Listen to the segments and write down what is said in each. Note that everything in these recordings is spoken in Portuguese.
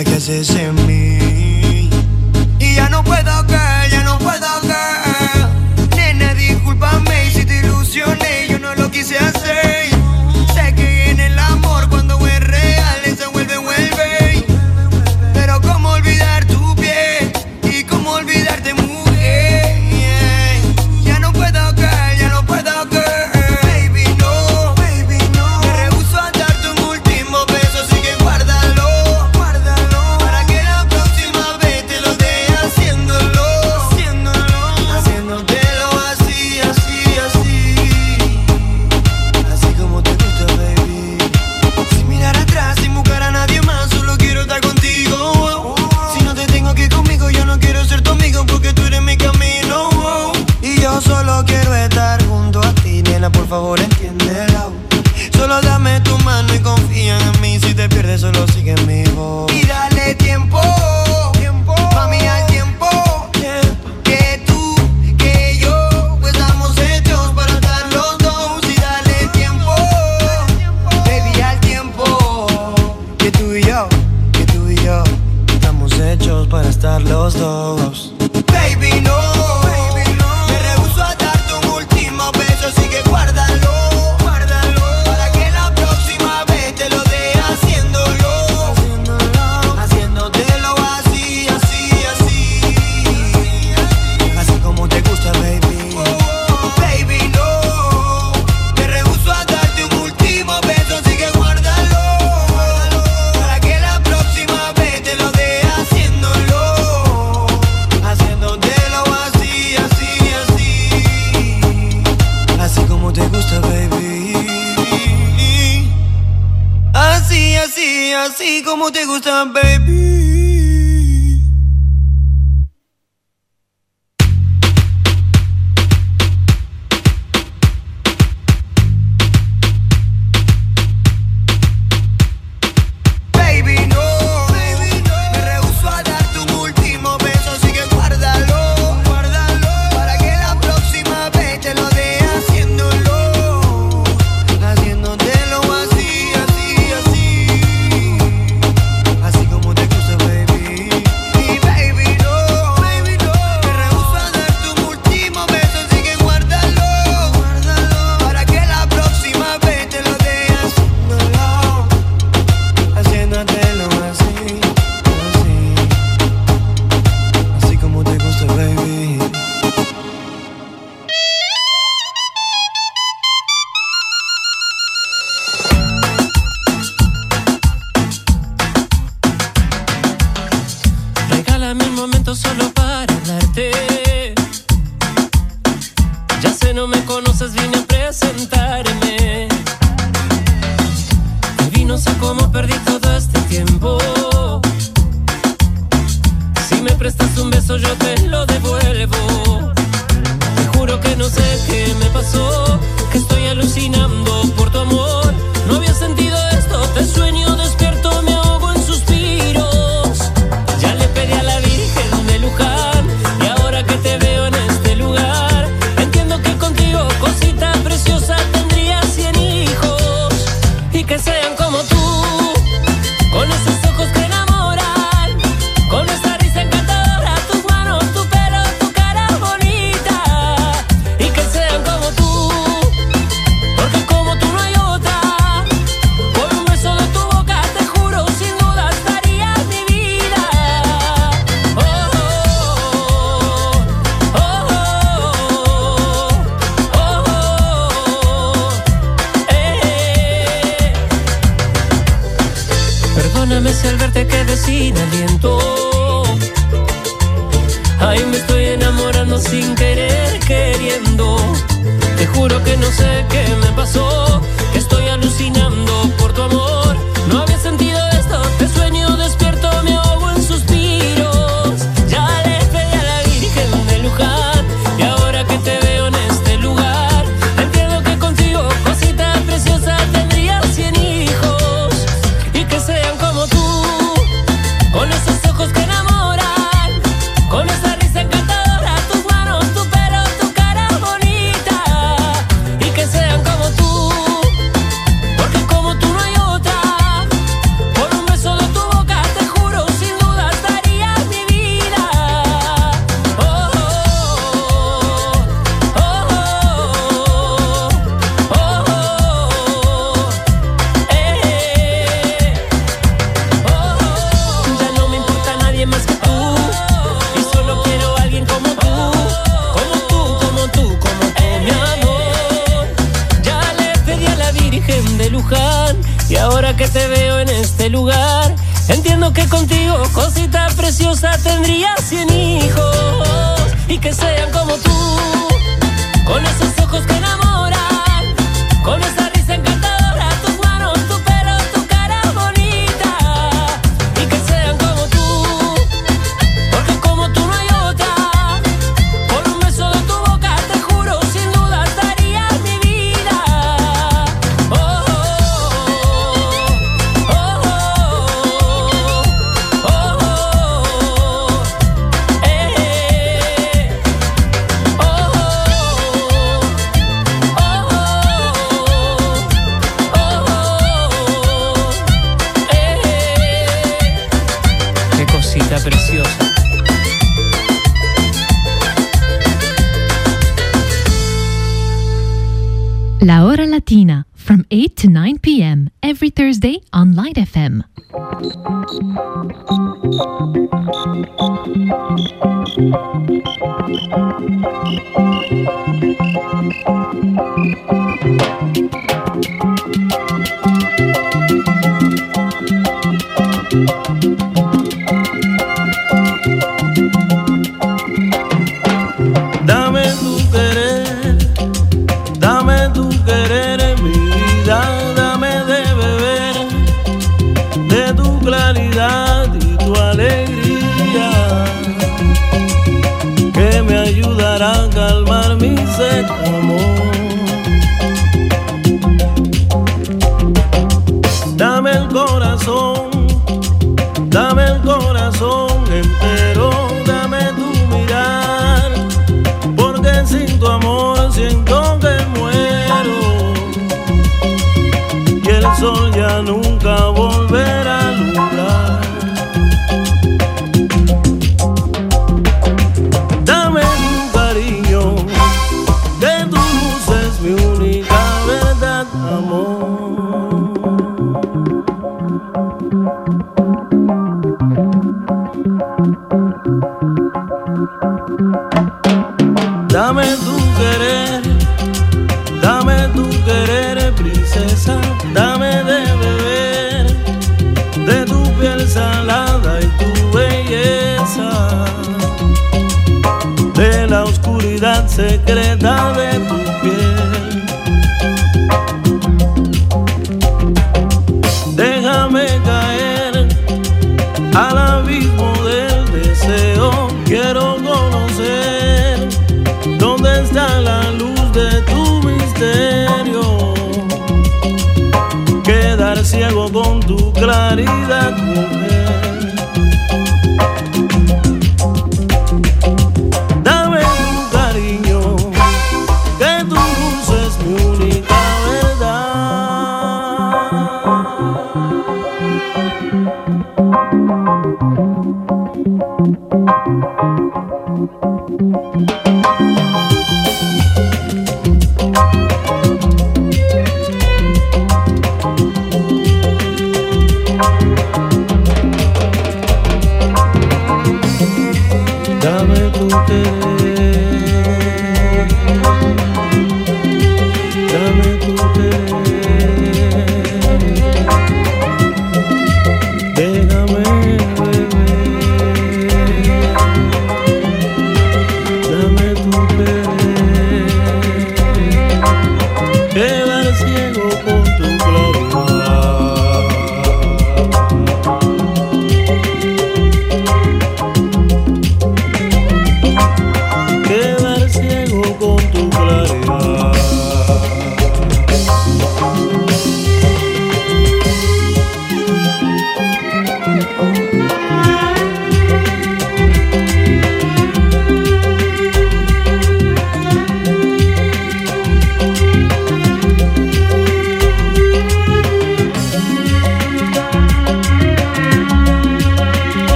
que haces en mí. favor entiéndelo. Solo dame tu mano y confía en mí. Si te pierdes, solo si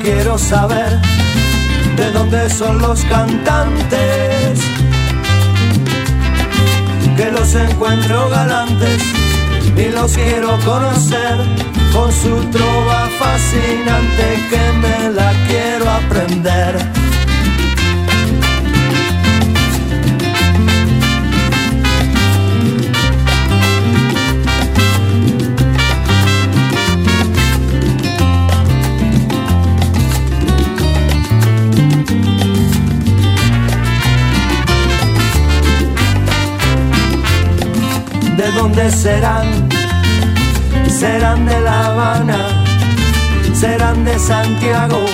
quiero saber de dónde son los cantantes, que los encuentro galantes y los quiero conocer con su trova fascinante que me la quiero aprender. Serán? Serán de La Habana, serán de Santiago,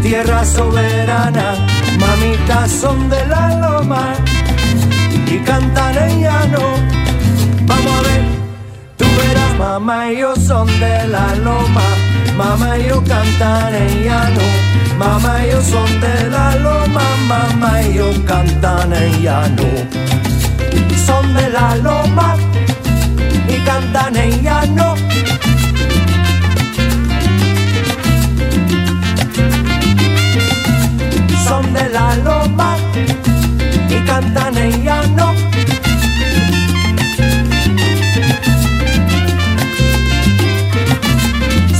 tierra soberana, mamitas son de la loma y cantan en llano. Vamos a ver, tú verás, mamá y yo son de la loma, mamá y yo cantan en llano. Mamá y yo son de la loma, mamá y yo cantan en llano son de la loma cantan en llano. Son de la loma y cantan en llano.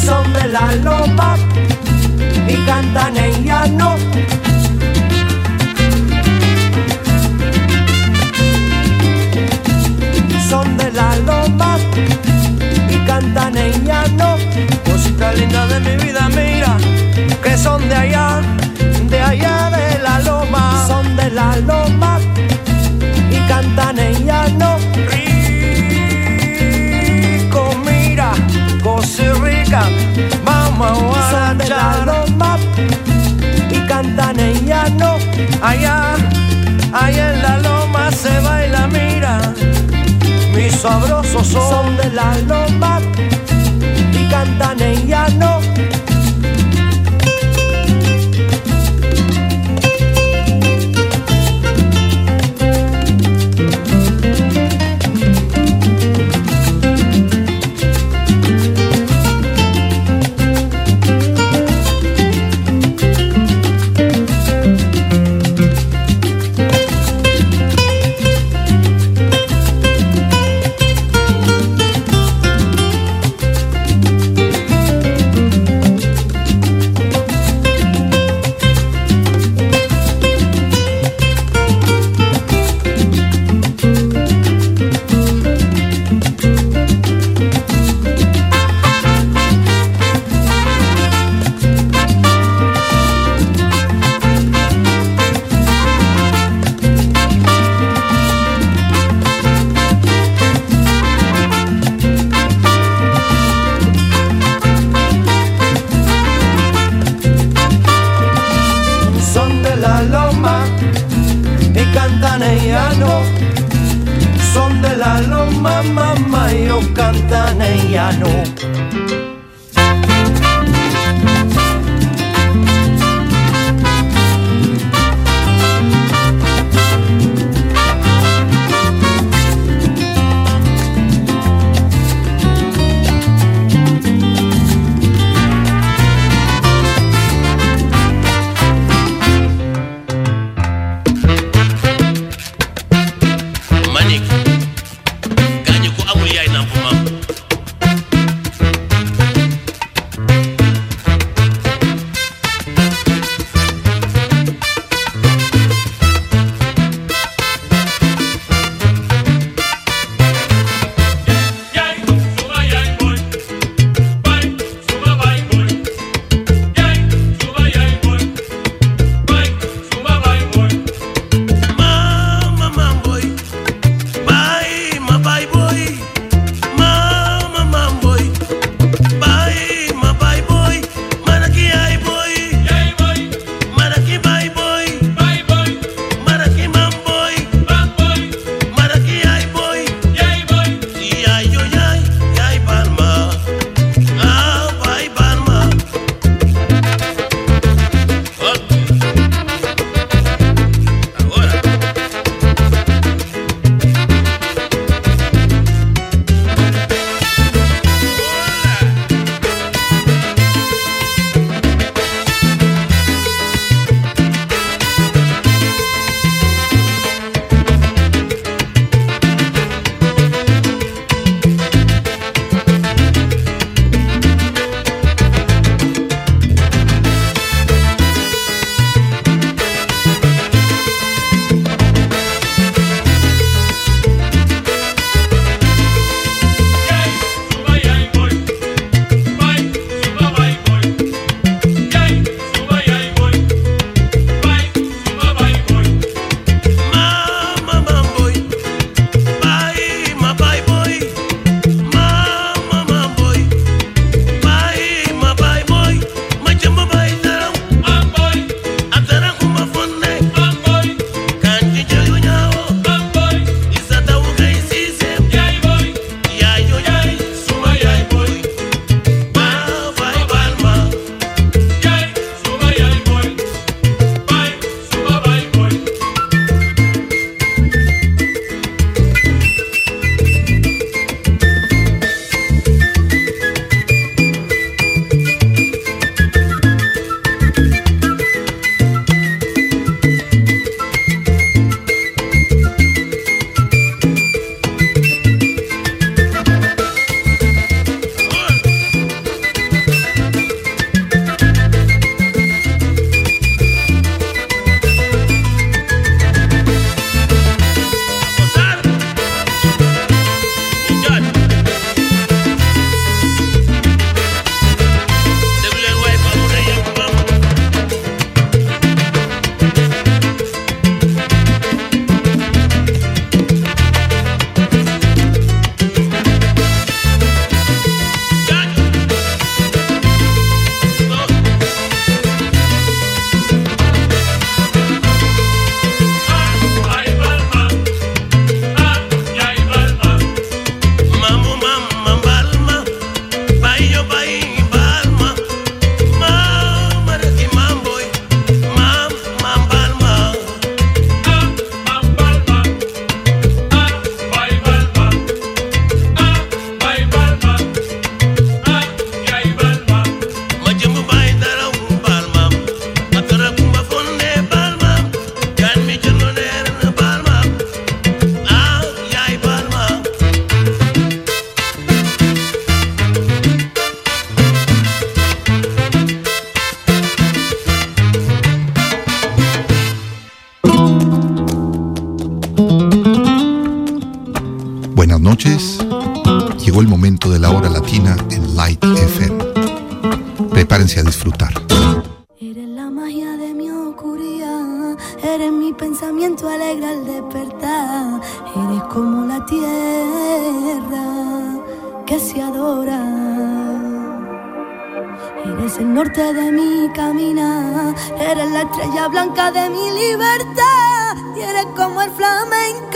Son de la loma y cantan en llano. Cantan en llano. Cosita linda de mi vida, mira, que son de allá, de allá de la loma. Son de la loma y cantan en llano. Rico, mira, cosa rica, vamos a Son de la loma y cantan en llano. Allá, allá en la loma se mis sabrosos son. De la loma y cantan en llano se adora. Eres el norte de mi caminar, eres la estrella blanca de mi libertad y eres como el flamenco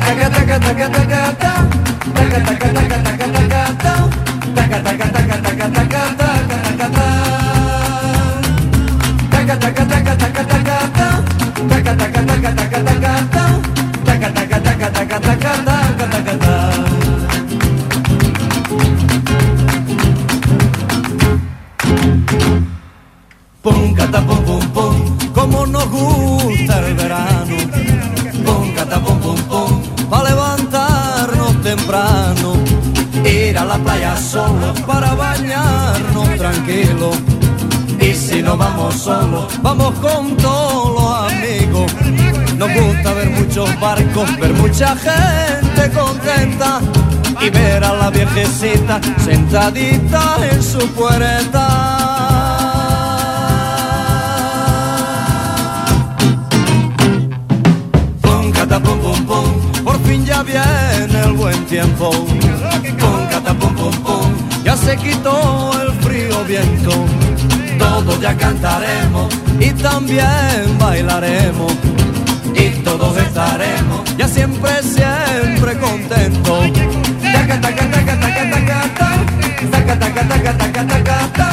taca taca la playa solo para bañarnos tranquilo. Y si no vamos solo, vamos con todos los amigos. Nos gusta ver muchos barcos, ver mucha gente contenta y ver a la viejecita sentadita en su puerta. Pum, cata, pum, pum, pum, por fin ya viene el buen tiempo. Se quitó el frío viento. Todos ya cantaremos y también bailaremos. Y todos estaremos ya siempre, siempre contentos. Taca, taca, taca, taca, taca, ta. Taca, taca, taca, taca, taca, ta.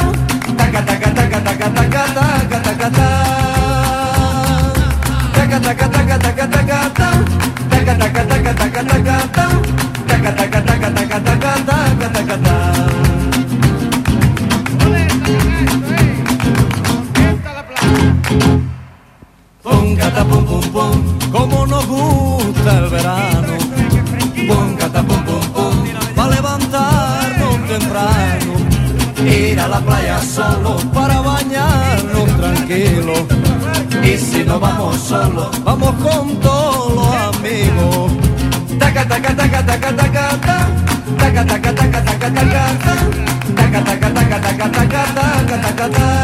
Taca, taca, taca, taca, taca, taca, taca, ta. Taca, taca, taca, taca, taca, ta. Taca, taca, taca, taca, taca, ta. Taca, la playa solo para bañarnos tranquilo. Y si no vamos solo, vamos con todos los amigos. Taca, taca, taca, taca, taca, ta. Taca, taca, taca, taca, taca, ta. Taca, taca, taca, taca, taca, taca, taca, ta. Taca,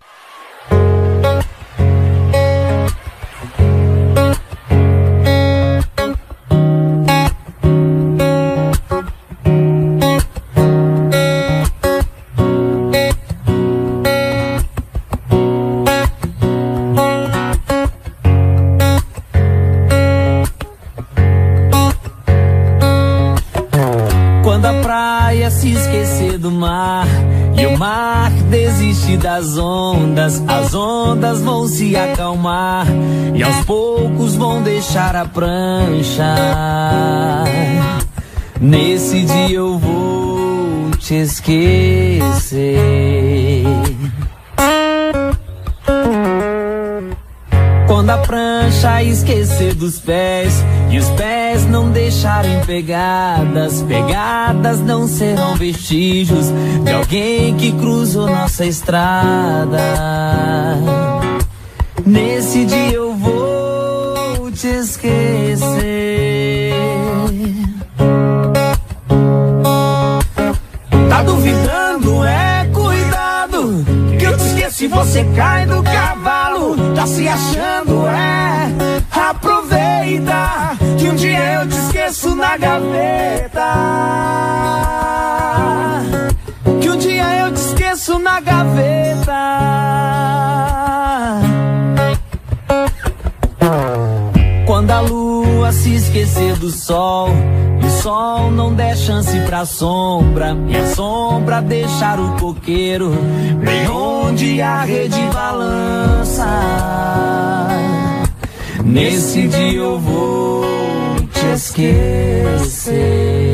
Pegadas, pegadas não serão vestígios de alguém que cruzou nossa estrada. Na gaveta. Quando a lua se esquecer do sol e o sol não der chance pra sombra e a sombra deixar o coqueiro bem onde a rede balança. Nesse dia eu vou te esquecer.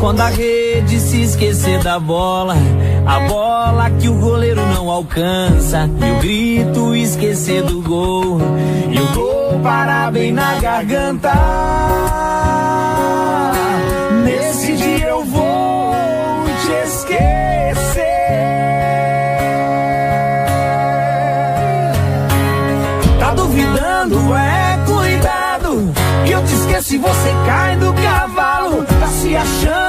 Quando a rede se esquecer da bola, a bola que o goleiro não alcança, e o grito esquecer do gol, e o gol parar bem na garganta. Nesse dia eu vou te esquecer. Tá duvidando? É cuidado. Que eu te esqueço e você cai do cavalo. Tá se achando?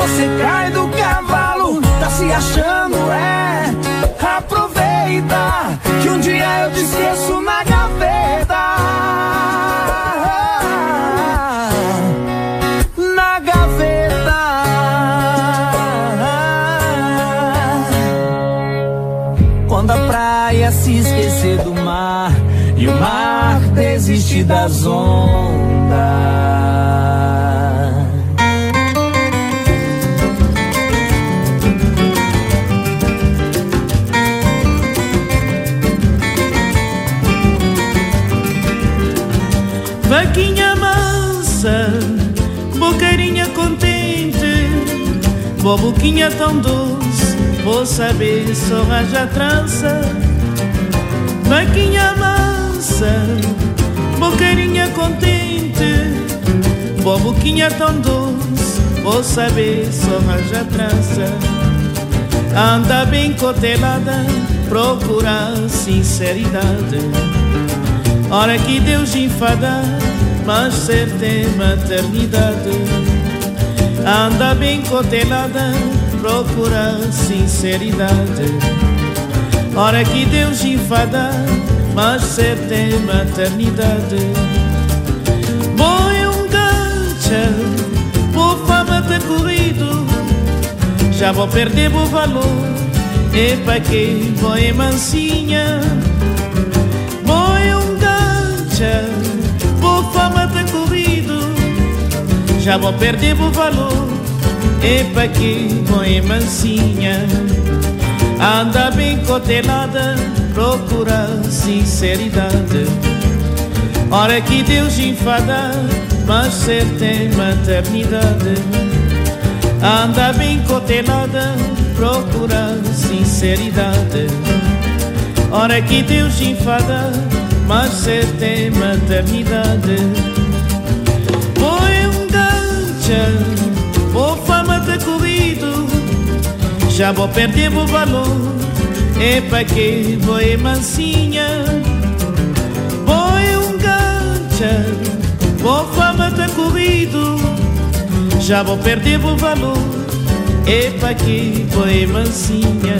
você cai do cavalo, tá se achando, é. Aproveita que um dia eu te esqueço na gaveta. Na gaveta. Quando a praia se esquecer do mar e o mar desistir das ondas boquinha tão doce, vou saber só raja trança. Vaquinha mansa, boqueirinha contente, boquinha tão doce, vou saber só raja trança. Anda bem cotelada, procura sinceridade. Hora que Deus enfada, mas certa é maternidade. Anda bem cotelada, procura sinceridade. Hora que Deus enfada, mas certa é maternidade. Boi um gancha, por fama ter corrido, já vou perder o valor. E pra que boi mansinha? Vou Já vou perder o valor. Epa que põe mansinha. Anda bem cotelada Procura sinceridade. Hora que Deus enfada Mas certa é maternidade. Anda bem cotelada Procura sinceridade. Hora que Deus enfada mas você tem maternidade. Gancha, vou fama ter corrido, já vou perder o valor. E pra que vou mansinha? Foi um gancha, vou fama ter corrido, já vou perder o valor. E pra que vou mansinha?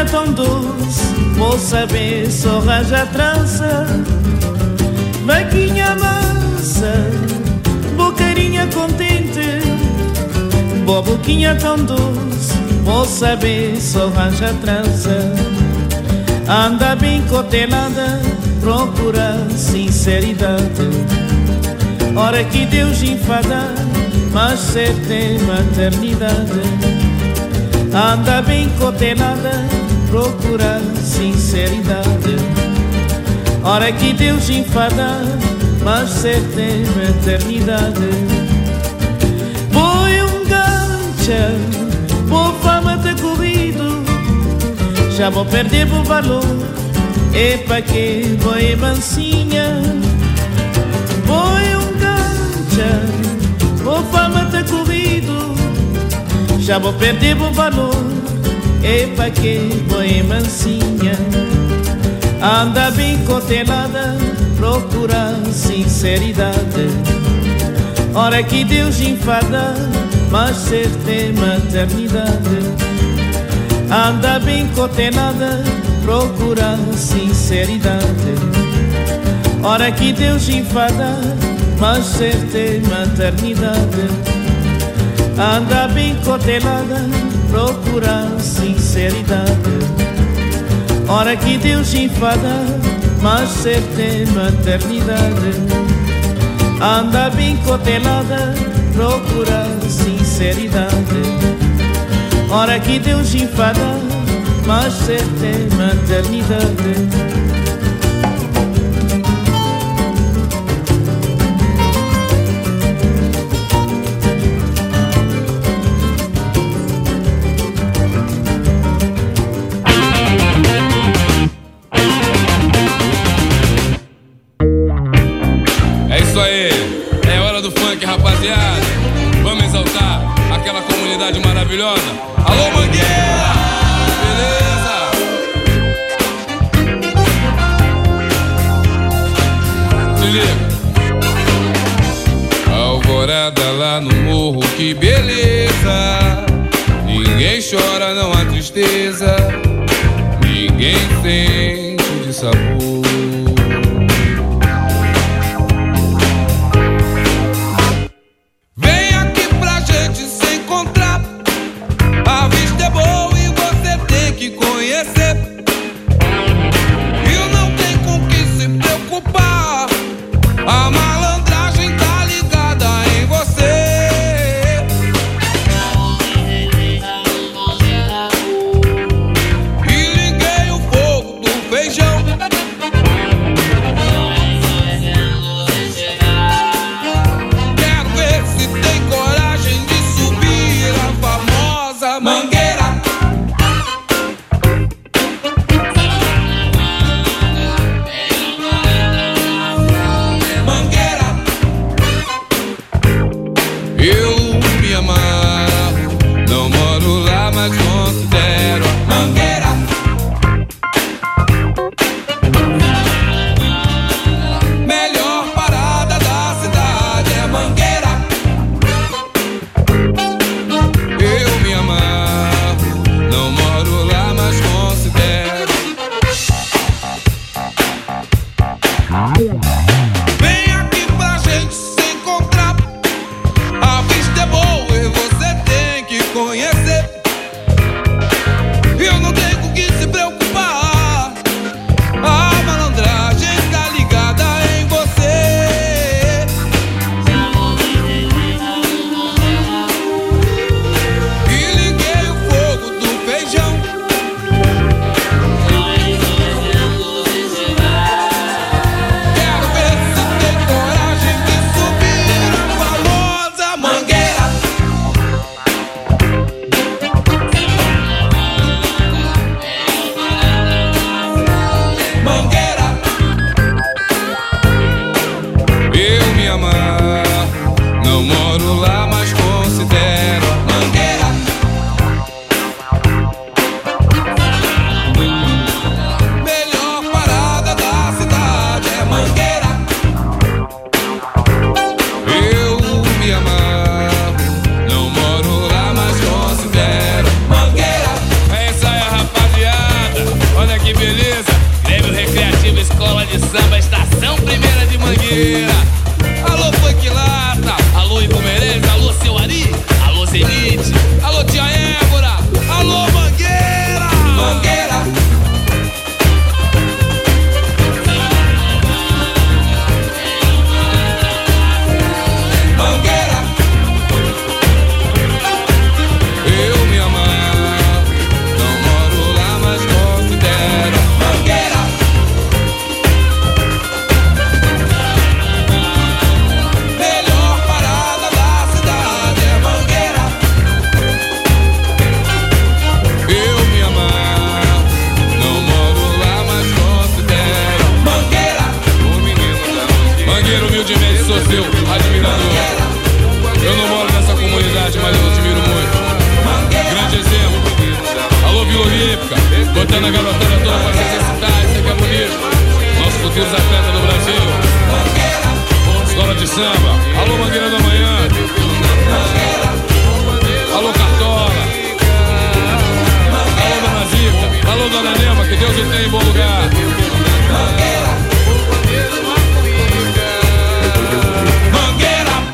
Boquinha tão doce, vou saber só raja trança. Vaquinha mansa, bocarinha contente, boa boquinha tão doce, vou saber só raja trança. Anda bem cotelada, procura sinceridade. Hora que Deus enfada, mas certa é maternidade. Anda bem cotelada, procura sinceridade. Hora que Deus enfada, mas certa é eternidade. Foi um gancha, por fama ter corrido, já vou perder o valor. E pra que vou mansinha? Foi um gancha, por fama ter corrido já vou perder o valor E pra que boi mansinha. Anda bem cotelada Procura sinceridade. Hora que Deus enfada Mas certa é maternidade. Anda bem cotelada Procura sinceridade. Hora que Deus enfada Mas certa é maternidade. Anda bem cotelada, procura sinceridade. Hora que Deus enfada, mas certa é maternidade. Anda bem cotelada, procura sinceridade. Hora que Deus enfada, mas certa é maternidade. Yeah. Mangueira humildemente sou seu admirador. Eu não moro nessa comunidade, mas eu admiro muito. Grande exemplo. Alô, Vila Olímpica. Botando a garotada toda pra necessidade, isso aqui é bonito. Nossos futuros atletas do Brasil. Escola de samba. Alô, Mangueira da Manhã. Alô, Cartola. Alô, Dona Zica. Alô, Dona Nema, que Deus o tenha em bom lugar. Mangueira.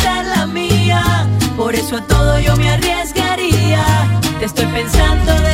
la mía. Por eso a todo yo me arriesgaría. Te estoy pensando de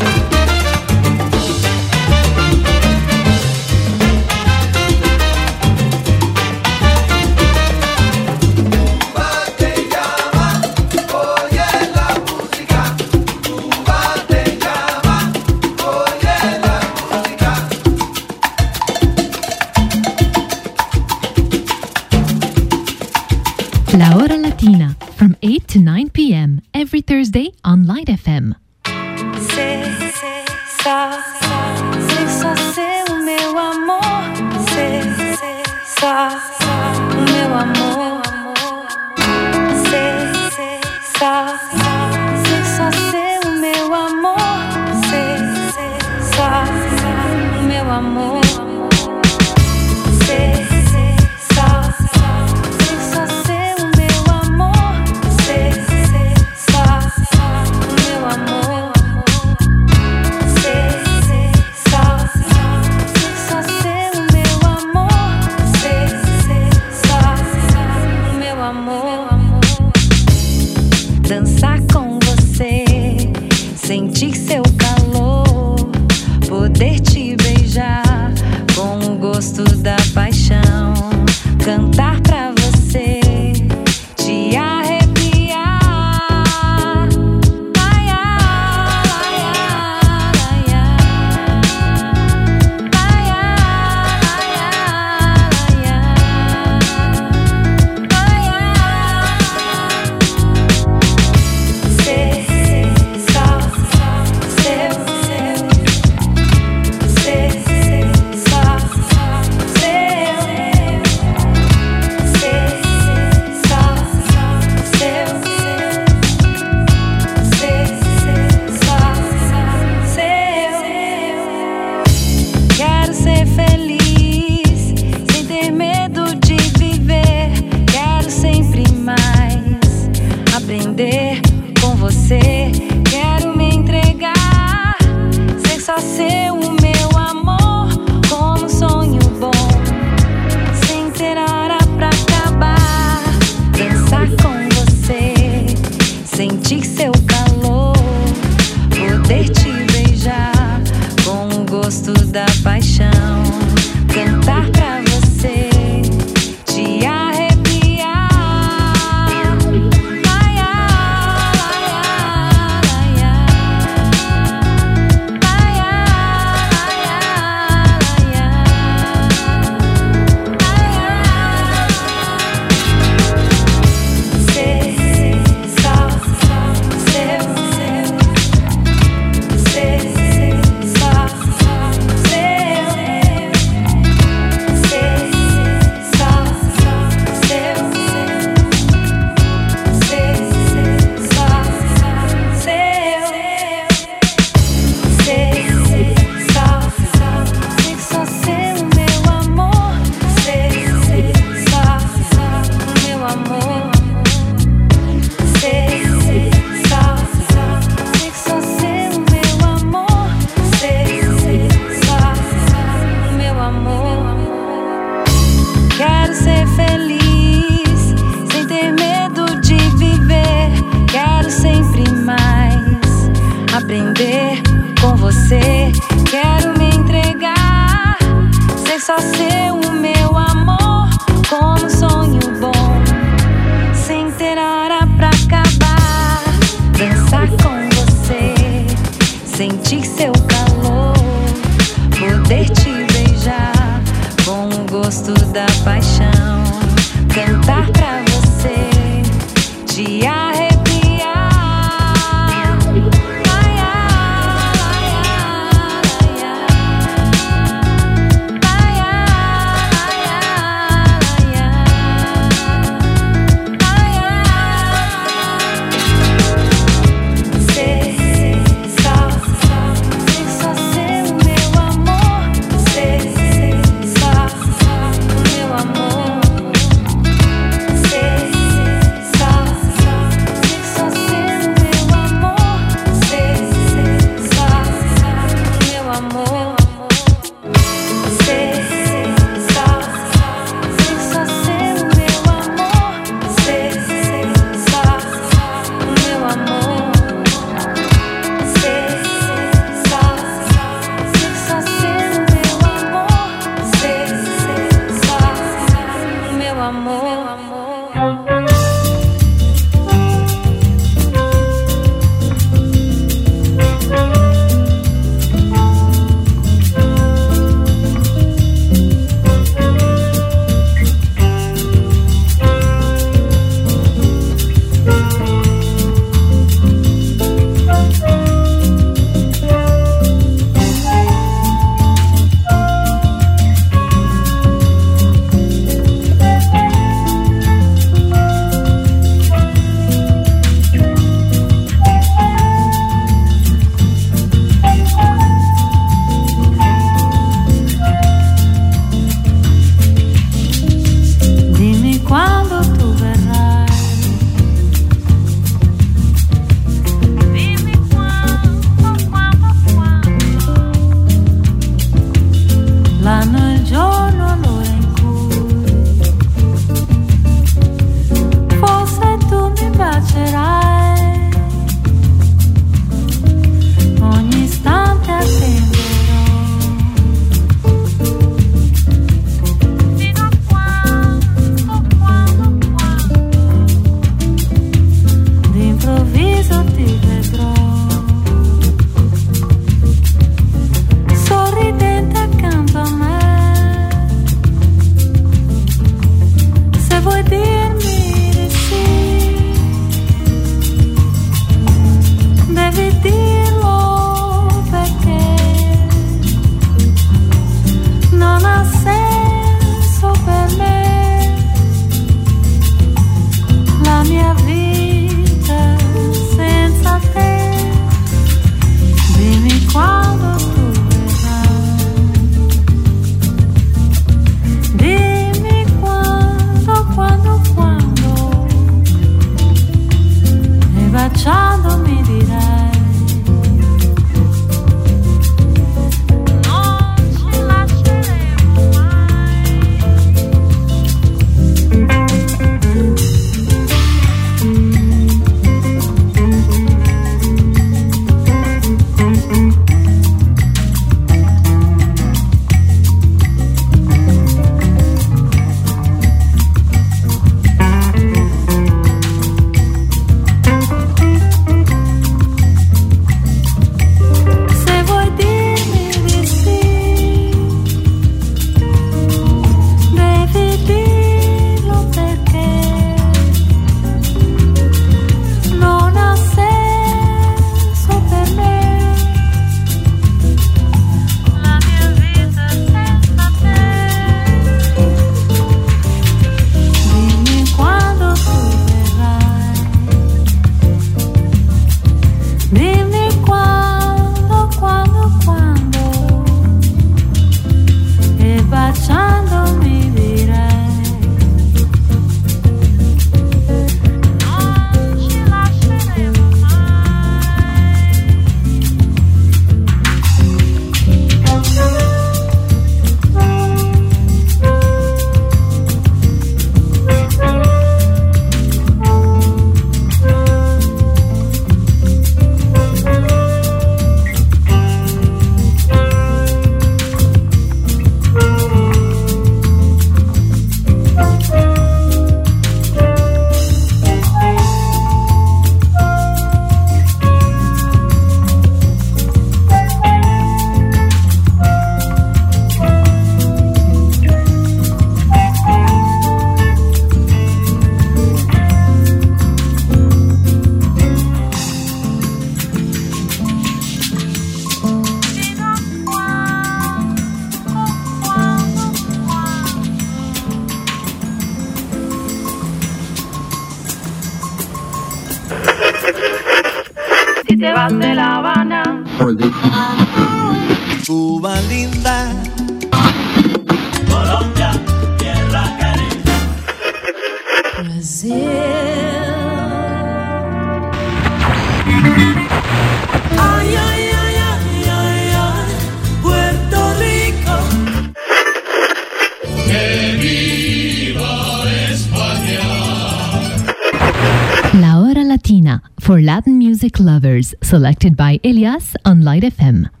selected by Elias on Light FM.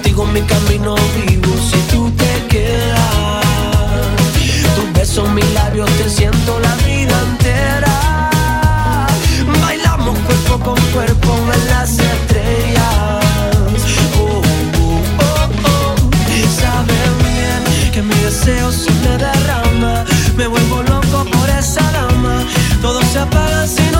contigo mi camino vivo. Si tú te quedas, tus besos, mis labios, te siento la vida entera. Bailamos cuerpo con cuerpo en las estrellas. Oh, oh, oh, oh. Sabes bien que mi deseo se derrama. Me vuelvo loco por esa dama. Todo se apaga si no